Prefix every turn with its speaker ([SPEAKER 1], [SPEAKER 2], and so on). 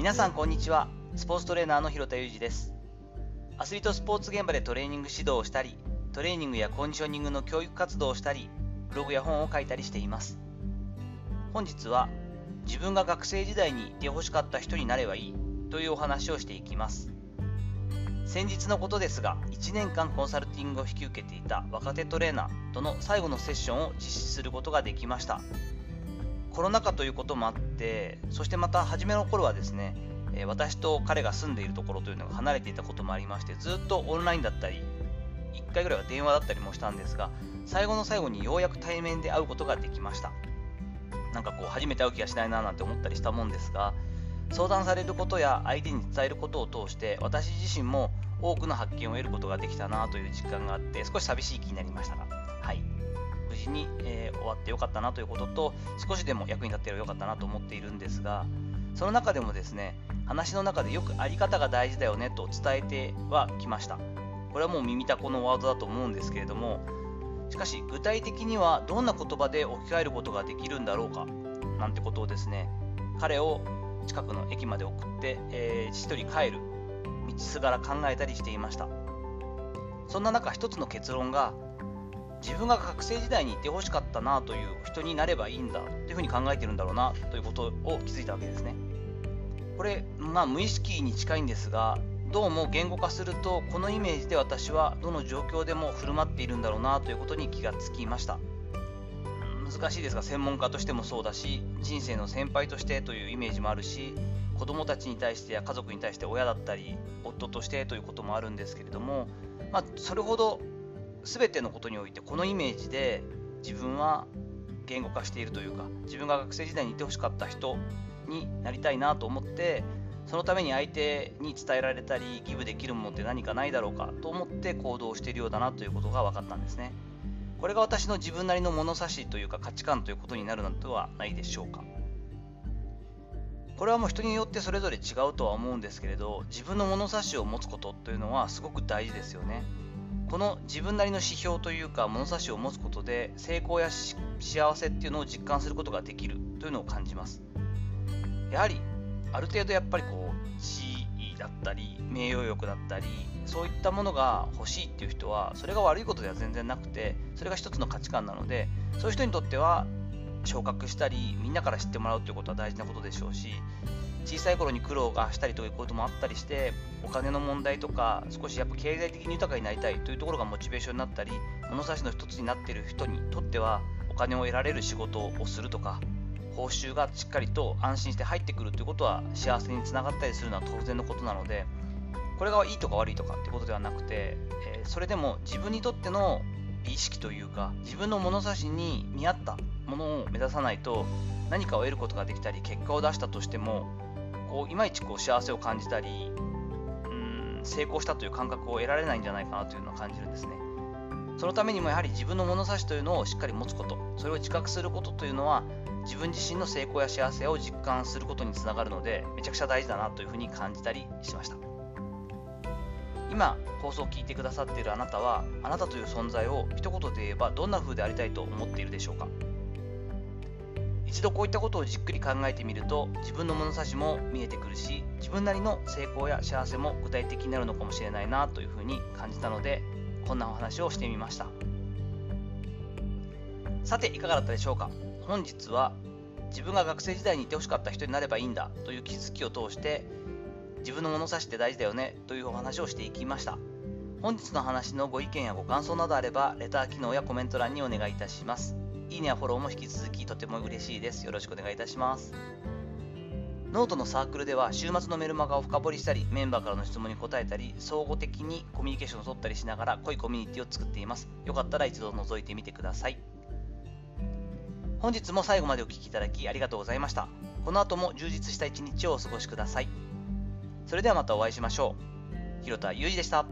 [SPEAKER 1] 皆さんこんにちは。スポーツトレーナーの広田裕二です。アスリートスポーツ現場でトレーニング指導をしたりトレーニングやコンディショニングの教育活動をしたりブログや本を書いたりしています。本日は自分が学生時代にいてほしかった人になればいいというお話をしていきます。先日のことですが1年間コンサルティングを引き受けていた若手トレーナーとの最後のセッションを実施することができました。コロナ禍ということもあってそしてまた初めの頃はですね私と彼が住んでいるところというのが離れていたこともありましてずっとオンラインだったり1回ぐらいは電話だったりもしたんですが最後の最後にようやく対面で会うことができました。なんかこう初めて会う気がしないななんて思ったりしたもんですが相談されることや相手に伝えることを通して私自身も多くの発見を得ることができたなという実感があって少し寂しい気になりましたがはい。無事に、えー、終わってよかったなということと少しでも役に立ってよかったなと思っているんですがその中でもですね話の中でよくあり方が大事だよねと伝えてはきました。これはもう耳たこのワードだと思うんですけれどもしかし具体的にはどんな言葉で置き換えることができるんだろうかなんてことをですね彼を近くの駅まで送って、えー、一人帰る道すがら考えたりしていました。そんな中一つの結論が自分が学生時代にいてほしかったなという人になればいいんだというふうに考えてるんだろうなということを気づいたわけですね。これまあ無意識に近いんですがどうも言語化するとこのイメージで私はどの状況でも振る舞っているんだろうなということに気がつきました。難しいですが専門家としてもそうだし人生の先輩としてというイメージもあるし子供たちに対してや家族に対して親だったり夫としてということもあるんですけれども、まあ、それほど全てのことにおいてこのイメージで自分は言語化しているというか自分が学生時代にいてほしかった人になりたいなと思ってそのために相手に伝えられたりギブできるものって何かないだろうかと思って行動しているようだなということが分かったんですね。これが私の自分なりの物差しというか価値観ということになるのではないでしょうか。これはもう人によってそれぞれ違うとは思うんですけれど自分の物差しを持つことというのはすごく大事ですよね。この自分なりの指標というか物差しを持つことで成功や幸せっていうのを実感することができるというのを感じます。やはりある程度やっぱりこう地位だったり名誉欲だったりそういったものが欲しいっていう人はそれが悪いことでは全然なくてそれが一つの価値観なのでそういう人にとっては昇格したりみんなから知ってもらうということは大事なことでしょうし小さい頃に苦労がしたりということもあったりしてお金の問題とか少しやっぱ経済的に豊かになりたいというところがモチベーションになったり物差しの一つになっている人にとってはお金を得られる仕事をするとか報酬がしっかりと安心して入ってくるということは幸せにつながったりするのは当然のことなのでこれがいいとか悪いとかってことではなくて、えー、それでも自分にとっての意識というか自分の物差しに見合ったものを目指さないと何かを得ることができたり結果を出したとしてもこういまいちこう幸せを感じたりうん成功したという感覚を得られないんじゃないかなというのは感じるんですね。そのためにもやはり自分の物差しというのをしっかり持つことそれを自覚することというのは自分自身の成功や幸せを実感することにつながるのでめちゃくちゃ大事だなというふうに感じたりしました。今放送を聞いてくださっているあなたはあなたという存在を一言で言えばどんな風でありたいと思っているでしょうか？一度こういったことをじっくり考えてみると自分の物差しも見えてくるし自分なりの成功や幸せも具体的になるのかもしれないなというふうに感じたのでこんなお話をしてみました。さていかがだったでしょうか？本日は自分が学生時代にいてほしかった人になればいいんだという気づきを通して自分の物差しって大事だよねというお話をしていきました。本日の話のご意見やご感想などあればレター機能やコメント欄にお願いいたします。いいねやフォローも引き続きとても嬉しいです。よろしくお願いいたします。ノートのサークルでは週末のメルマガを深掘りしたりメンバーからの質問に答えたり相互的にコミュニケーションを取ったりしながら濃いコミュニティを作っています。よかったら一度覗いてみてください。本日も最後までお聴きいただきありがとうございました。この後も充実した一日をお過ごしください。それではまたお会いしましょう。広田裕二でした。